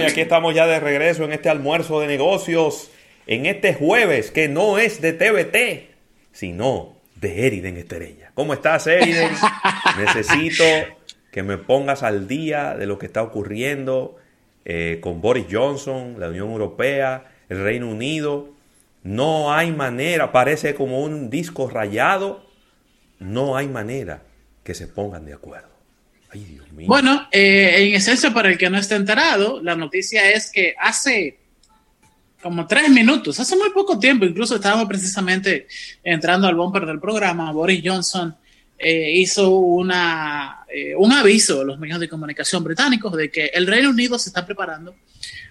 Y aquí estamos ya de regreso en este almuerzo de negocios, en este jueves que no es de TVT, sino de Eriden Estrella. ¿Cómo estás, Eriden? Necesito que me pongas al día de lo que está ocurriendo eh, con Boris Johnson, la Unión Europea, el Reino Unido. No hay manera, parece como un disco rayado, no hay manera que se pongan de acuerdo. Bueno, eh, en esencia, para el que no esté enterado, la noticia es que hace como tres minutos, hace muy poco tiempo, incluso estábamos precisamente entrando al bumper del programa, Boris Johnson eh, hizo una, eh, un aviso a los medios de comunicación británicos de que el Reino Unido se está preparando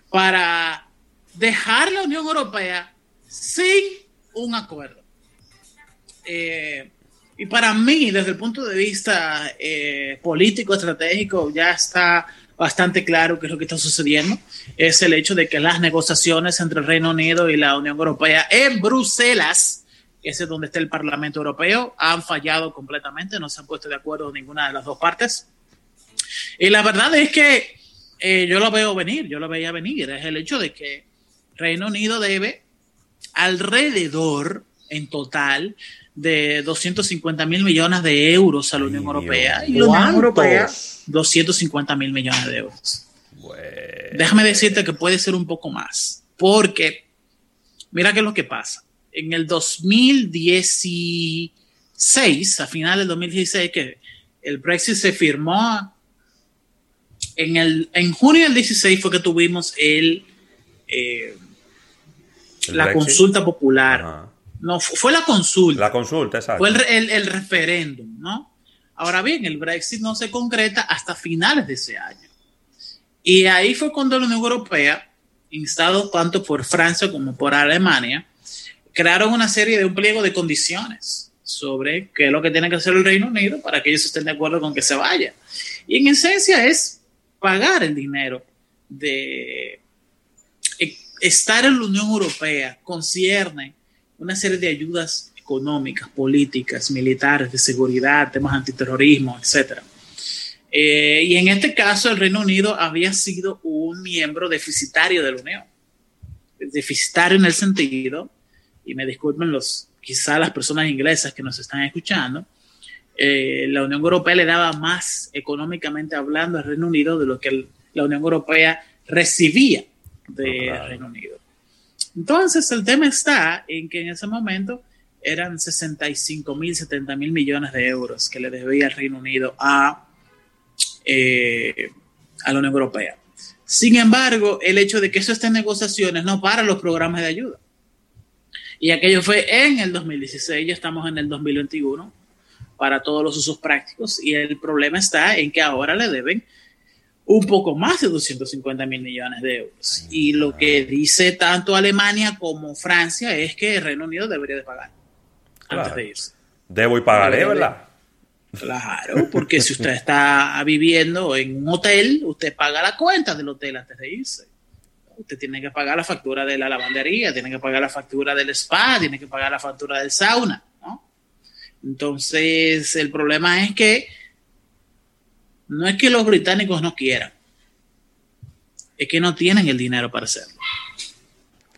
para dejar la Unión Europea sin un acuerdo. Y para mí, desde el punto de vista político, estratégico, ya está bastante claro qué es lo que está sucediendo. Es el hecho de que las negociaciones entre el Reino Unido y la Unión Europea en Bruselas, ese es donde está el Parlamento Europeo, han fallado completamente, no se han puesto de acuerdo ninguna de las dos partes. Y la verdad es que eh, yo lo veo venir, yo lo veía venir, es el hecho de que Reino Unido debe alrededor en total de 250 mil millones de euros a la Unión Europea. Y la Unión Europea, 250 mil millones de euros. Déjame decirte que puede ser un poco más, porque mira qué es lo que pasa. En el 2016, a finales del 2016, que el Brexit se firmó, en, el, en junio del 16 fue que tuvimos el, eh, la consulta popular. No, fue la consulta. La consulta, exacto. Fue el, el, referéndum, ¿no? Ahora bien, el Brexit no se concreta hasta finales de ese año. Y ahí fue cuando la Unión Europea, instado tanto por Francia como por Alemania, crearon una serie de un pliego de condiciones sobre qué es lo que tiene que hacer el Reino Unido para que ellos estén de acuerdo con que se vaya. Y en esencia es pagar el dinero de estar en la Unión Europea concierne una serie de ayudas económicas, políticas, militares, de seguridad, temas antiterrorismo, etc. Eh, y en este caso el Reino Unido había sido un miembro deficitario de la Unión. Deficitario en el sentido, y me disculpen los, quizá las personas inglesas que nos están escuchando, eh, la Unión Europea le daba más económicamente hablando al Reino Unido de lo que la Unión Europea recibía del Reino Unido. Entonces, el tema está en que en ese momento eran 65 mil, 70 mil millones de euros que le debía el Reino Unido a, eh, a la Unión Europea. Sin embargo, el hecho de que eso esté en negociaciones no para los programas de ayuda. Y aquello fue en el 2016, ya estamos en el 2021 para todos los usos prácticos y el problema está en que ahora le deben un poco más de 250 mil millones de euros. Y lo que dice tanto Alemania como Francia es que el Reino Unido debería de pagar antes de irse. Debo y pagaré, ¿verdad? Claro, porque si usted está viviendo en un hotel, usted paga la cuenta del hotel antes de irse. Usted tiene que pagar la factura de la lavandería, tiene que pagar la factura del spa, tiene que pagar la factura del sauna, ¿no? Entonces, el problema es que no es que los británicos no quieran, es que no tienen el dinero para hacerlo.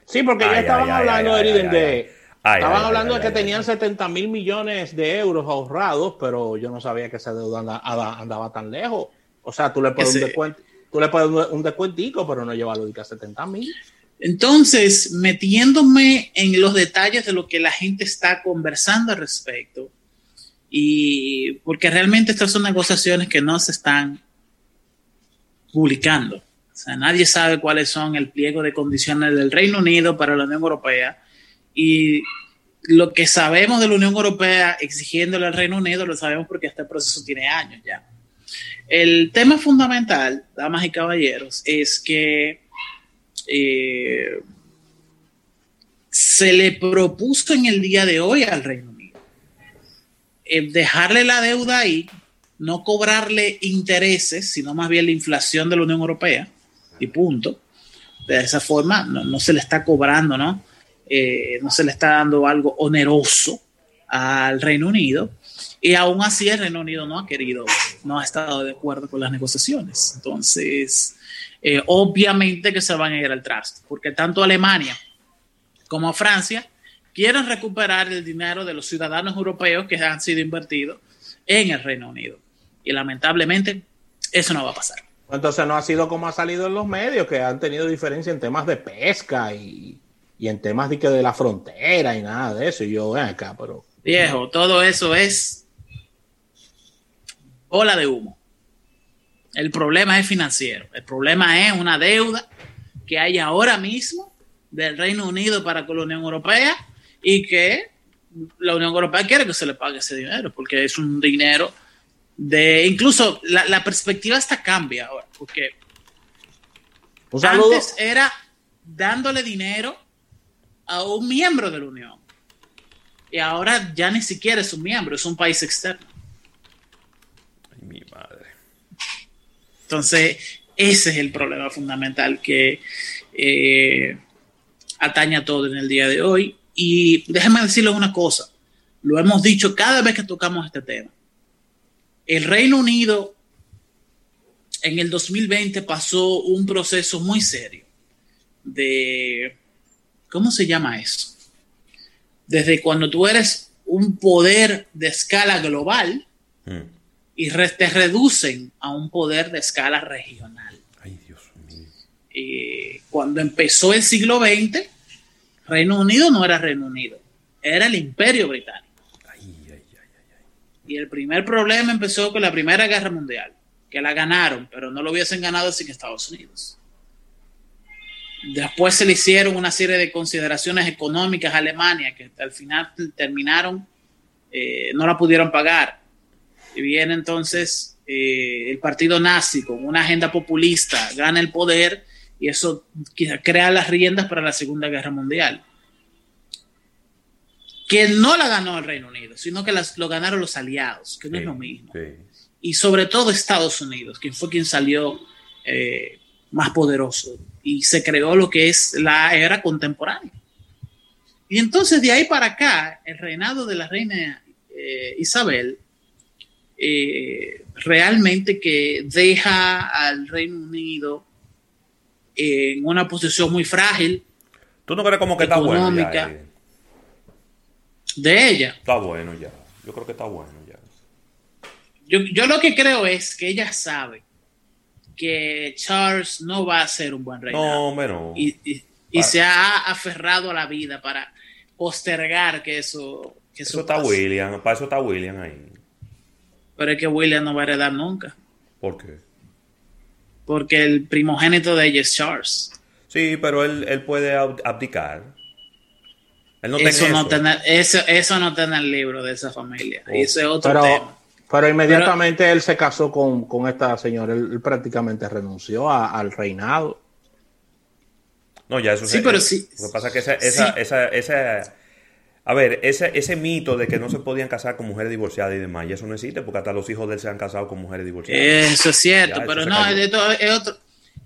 Sí, porque ya estaban hablando, de... estaban hablando de que tenían 70 mil millones de euros ahorrados, pero yo no sabía que esa deuda andaba, tan lejos. O sea, tú le puedes un descuento, tú le puedes un descuentico, pero no llevarlo de 70 mil. Entonces, metiéndome en los detalles de lo que la gente está conversando al respecto, y porque realmente estas son negociaciones que no se están publicando. O sea, nadie sabe cuáles son el pliego de condiciones del Reino Unido para la Unión Europea y lo que sabemos de la Unión Europea exigiéndole al Reino Unido lo sabemos porque este proceso tiene años ya. El tema fundamental, damas y caballeros, es que eh, se le propuso en el día de hoy al Reino Unido eh, dejarle la deuda ahí, no cobrarle intereses, sino más bien la inflación de la Unión Europea, y punto. De esa forma no, se le está cobrando, ¿no? Eh, no se le está dando algo oneroso al Reino Unido. Y aún así el Reino Unido no ha querido, no ha estado de acuerdo con las negociaciones. Entonces, eh, obviamente que se van a ir al traste, porque tanto Alemania como Francia quieren recuperar el dinero de los ciudadanos europeos que han sido invertidos en el Reino Unido. Y lamentablemente eso no va a pasar. Entonces no ha sido como ha salido en los medios, que han tenido diferencia en temas de pesca y, en temas de, que de la frontera y nada de eso. Y yo, ven acá, pero... Viejo, todo eso es ola de humo. El problema es financiero. El problema es una deuda que hay ahora mismo del Reino Unido para con la Unión Europea y que la Unión Europea quiere que se le pague ese dinero porque es un dinero de incluso la, perspectiva hasta cambia ahora, porque antes era dándole dinero a un miembro de la Unión. Y ahora ya ni siquiera es un miembro, es un país externo. Ay, mi madre. Entonces, ese es el problema fundamental que eh, atañe a todo en el día de hoy. Y déjeme decirles una cosa, lo hemos dicho cada vez que tocamos este tema el Reino Unido en el 2020 pasó un proceso muy serio de, ¿cómo se llama eso? Desde cuando tú eres un poder de escala global mm. y te reducen a un poder de escala regional. Ay, Dios mío. cuando empezó el siglo XX, Reino Unido no era Reino Unido, era el imperio británico. Y el primer problema empezó con la Primera Guerra Mundial, que la ganaron, pero no lo hubiesen ganado sin Estados Unidos. Después se le hicieron una serie de consideraciones económicas a Alemania que al final terminaron, eh, no la pudieron pagar. Y viene entonces eh, el partido nazi con una agenda populista, gana el poder y eso crea las riendas para la Segunda Guerra Mundial que no la ganó el Reino Unido, sino que lo ganaron los aliados, que no es lo mismo. Y sobre todo Estados Unidos, quien fue quien salió eh, más poderoso y se creó lo que es la era contemporánea. Y entonces de ahí para acá, el reinado de la reina eh, Isabel eh, realmente que deja al Reino Unido en una posición muy frágil. ¿Tú no crees como que está bueno? de ella. Está bueno ya. Yo creo que está bueno ya. Yo, lo que creo es que ella sabe que Charles no va a ser un buen rey. No, bueno. Y, ah. se ha aferrado a la vida para postergar que eso. Que eso, está William, para eso está William ahí. Pero es que William no va a heredar nunca. ¿Por qué? Porque el primogénito de ella es Charles. Sí, pero él, él puede abdicar eso, no eso. eso, no está en el libro de esa familia. Oh. es otro pero, tema. Pero inmediatamente él se casó con, esta señora. Él, prácticamente renunció al reinado. No, ya eso sí, pero sí. Lo que pasa es que esa, esa, esa, a ver, ese, ese mito de que no se podían casar con mujeres divorciadas y demás, y eso no existe porque hasta los hijos de él se han casado con mujeres divorciadas. Eso es cierto, pero no, es, otro.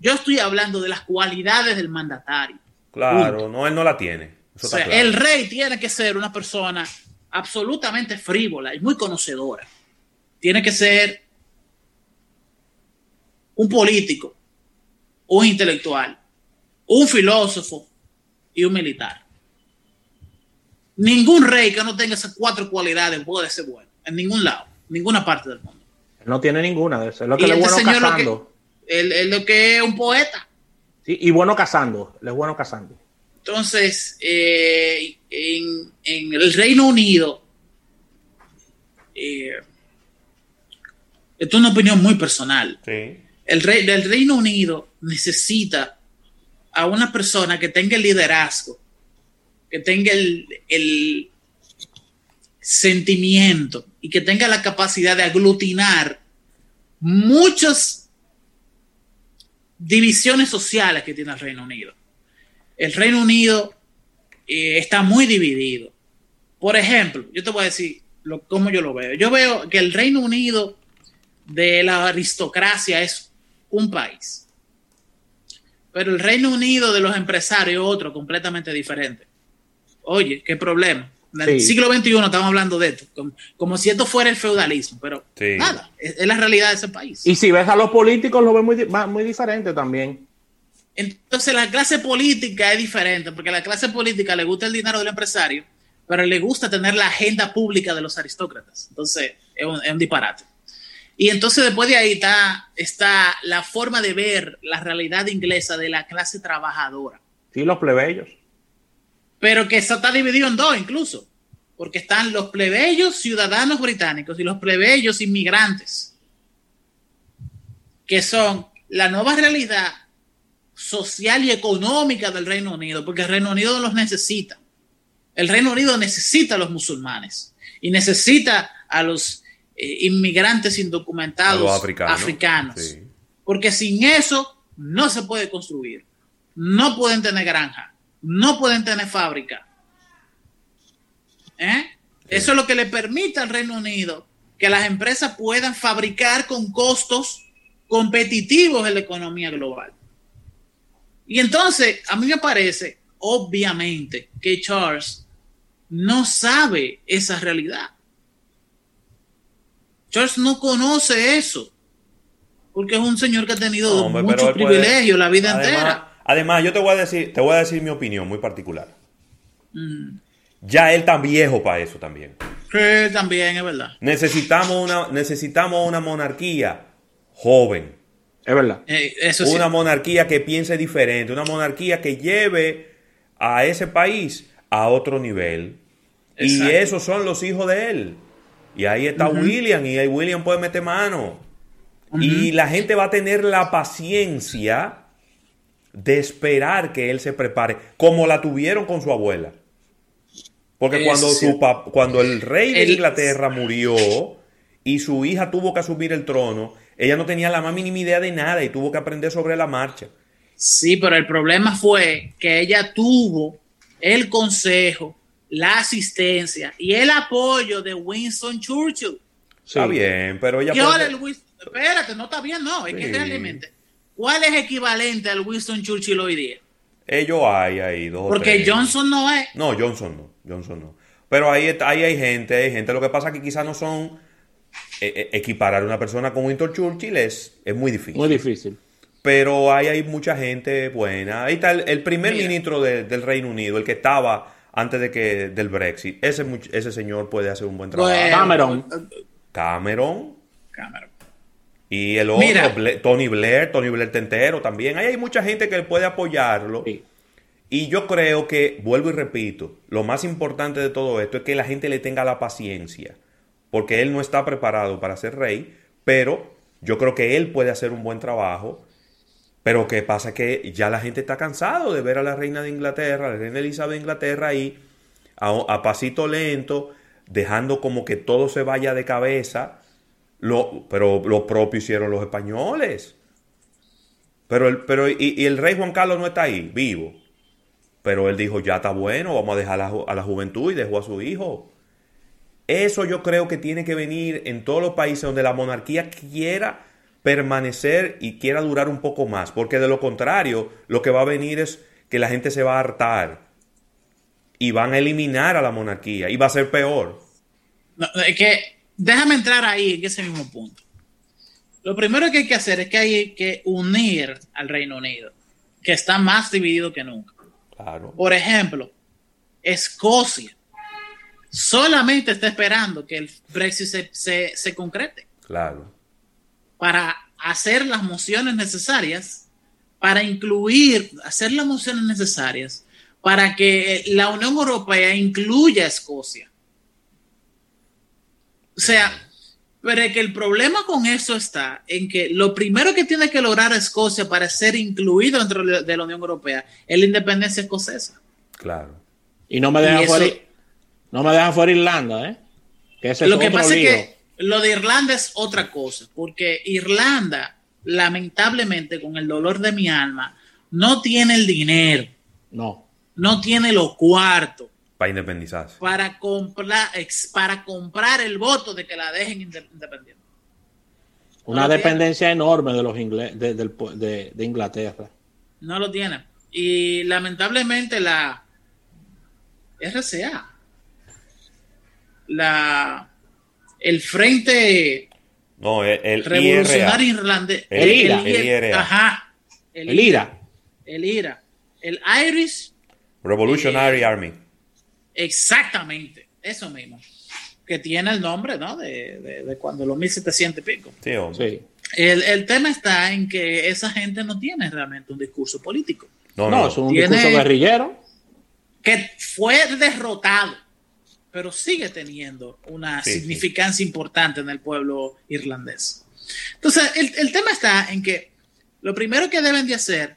Yo estoy hablando de las cualidades del mandatario. Claro, no, él no la tiene el rey tiene que ser una persona absolutamente frívola y muy conocedora. Tiene que ser un político, un intelectual, un filósofo y un militar. Ningún rey que no tenga esas cuatro cualidades puede ser bueno, en ningún lado, en ninguna parte del mundo. No tiene ninguna de esas. Es lo que le es este bueno cazando. Él, lo que es un poeta. Sí, y bueno cazando. Le es bueno cazando. Entonces, eh, en, el Reino Unido, eh, esto es una opinión muy personal. El, rey, del Reino Unido necesita a una persona que tenga el liderazgo, que tenga el, sentimiento y que tenga la capacidad de aglutinar muchas divisiones sociales que tiene el Reino Unido el Reino Unido eh, está muy dividido. Por ejemplo, yo te voy a decir cómo yo lo veo. Yo veo que el Reino Unido de la aristocracia es un país, pero el Reino Unido de los empresarios es otro completamente diferente. Oye, ¿qué problema? En el siglo XXI estamos hablando de esto, como, si esto fuera el feudalismo, pero nada, es, la realidad de ese país. Y si ves a los políticos, lo ves muy, muy diferente también. Entonces la clase política es diferente, porque a la clase política le gusta el dinero del empresario, pero le gusta tener la agenda pública de los aristócratas. Entonces es un, disparate. Y entonces después de ahí está, está la forma de ver la realidad inglesa de la clase trabajadora. Sí, los plebeyos pero que eso está dividido en dos incluso, porque están los plebeyos ciudadanos británicos y los plebeyos inmigrantes, que son la nueva realidad social y económica del Reino Unido, porque el Reino Unido los necesita. El Reino Unido necesita a los musulmanes y necesita a los eh, inmigrantes indocumentados africanos, porque sin eso no se puede construir, no pueden tener granja, no pueden tener fábrica. ¿Eh? Eso es lo que le permite al Reino Unido que las empresas puedan fabricar con costos competitivos en la economía global. Y entonces, a mí me parece, obviamente, que Charles no sabe esa realidad. Charles no conoce eso, porque es un señor que ha tenido muchos privilegios la vida entera. Además, yo te voy a decir, te voy a decir mi opinión muy particular. Mm. Ya él está viejo para eso también. Sí, también, es verdad. Necesitamos una, necesitamos una monarquía joven. Es verdad. Eh, una monarquía que piense diferente, una monarquía que lleve a ese país a otro nivel. Y esos son los hijos de él. Y ahí está William, y ahí William puede meter mano. Y la gente va a tener la paciencia de esperar que él se prepare, como la tuvieron con su abuela. Porque cuando, su cuando el rey de Inglaterra murió y su hija tuvo que asumir el trono, ella no tenía la más mínima idea de nada y tuvo que aprender sobre la marcha. Sí, pero el problema fue que ella tuvo el consejo, la asistencia y el apoyo de Winston Churchill. Está bien, pero ella... Espérate, no está bien, no, es que realmente ¿Cuál es equivalente al Winston Churchill hoy día? Ellos hay ahí dos. Porque Johnson no es. No, Johnson no. Johnson no. Pero ahí, ahí hay gente, hay gente. Lo que pasa es que quizás no son. Eh, eh, equiparar a una persona con Winston Churchill es, es muy difícil. Muy difícil. Pero ahí hay mucha gente buena. Ahí está el, primer ministro del Reino Unido, el que estaba antes de que del Brexit. Ese, ese señor puede hacer un buen trabajo. Cameron. Cameron. Cameron. Y el otro, Tony Blair, Tony Blair Tentero también. Ahí hay mucha gente que puede apoyarlo. Y yo creo que, vuelvo y repito, lo más importante de todo esto es que la gente le tenga la paciencia. Porque él no está preparado para ser rey, pero yo creo que él puede hacer un buen trabajo. Pero que pasa que ya la gente está cansado de ver a la reina de Inglaterra, a la reina Elizabeth de Inglaterra ahí, a pasito lento, dejando como que todo se vaya de cabeza lo, pero lo propio hicieron los españoles. Pero, el, pero y, el rey Juan Carlos no está ahí, vivo. Pero él dijo, ya está bueno, vamos a dejar a la, juventud y dejó a su hijo. Eso yo creo que tiene que venir en todos los países donde la monarquía quiera permanecer y quiera durar un poco más. Porque de lo contrario, lo que va a venir es que la gente se va a hartar y van a eliminar a la monarquía y va a ser peor. Es que déjame entrar ahí en ese mismo punto. Lo primero que hay que hacer es que hay que unir al Reino Unido, que está más dividido que nunca. Por ejemplo, Escocia solamente está esperando que el Brexit se, concrete. Claro. Para hacer las mociones necesarias, para incluir, hacer las mociones necesarias, para que la Unión Europea incluya a Escocia o sea, pero es que el problema con eso está en que lo primero que tiene que lograr Escocia para ser incluido dentro de la Unión Europea es la independencia escocesa. Claro. Y no me deja fuera, no me deja fuera Irlanda, ¿eh? lo que pasa es que lo de Irlanda es otra cosa, porque Irlanda, lamentablemente, con el dolor de mi alma, no tiene el dinero. No. No tiene los cuartos para independizarse. Para comprar, para comprar el voto de que la dejen independiente. Una dependencia enorme de los ingleses, de, Inglaterra. No lo tienen. Y lamentablemente la RCA la, el Frente no, el, Revolucionario Irlandés. El, IRA. El, Ajá. El, IRA. El IRA. El Irish Revolutionary eh, Army. Exactamente, eso mismo. Que tiene el nombre, ¿no? De, de, cuando los 1700 y pico. Sí, hombre. El, el, tema está en que esa gente no tiene realmente un discurso político. No, no, es un discurso guerrillero. Que fue derrotado, pero sigue teniendo una significancia importante en el pueblo irlandés. Entonces, el, el tema está en que lo primero que deben de hacer,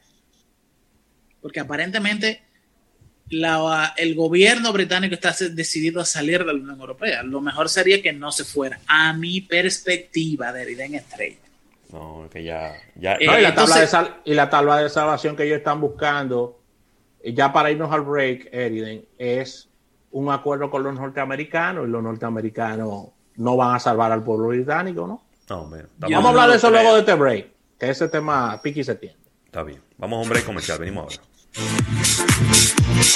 porque aparentemente el gobierno británico está decidido a salir de la Unión Europea. Lo mejor sería que no se fuera, a mi perspectiva de en Estrella. No, que ya. ya y, la tabla de sal, y la tabla de salvación que ellos están buscando, eh, ya para irnos al break, Eriden, es un acuerdo con los norteamericanos y los norteamericanos no van a salvar al pueblo británico, ¿no? No, Vamos a hablar de eso luego de este break, que ese tema piqui se tiene. Está bien. Vamos a un break comercial, venimos ahora.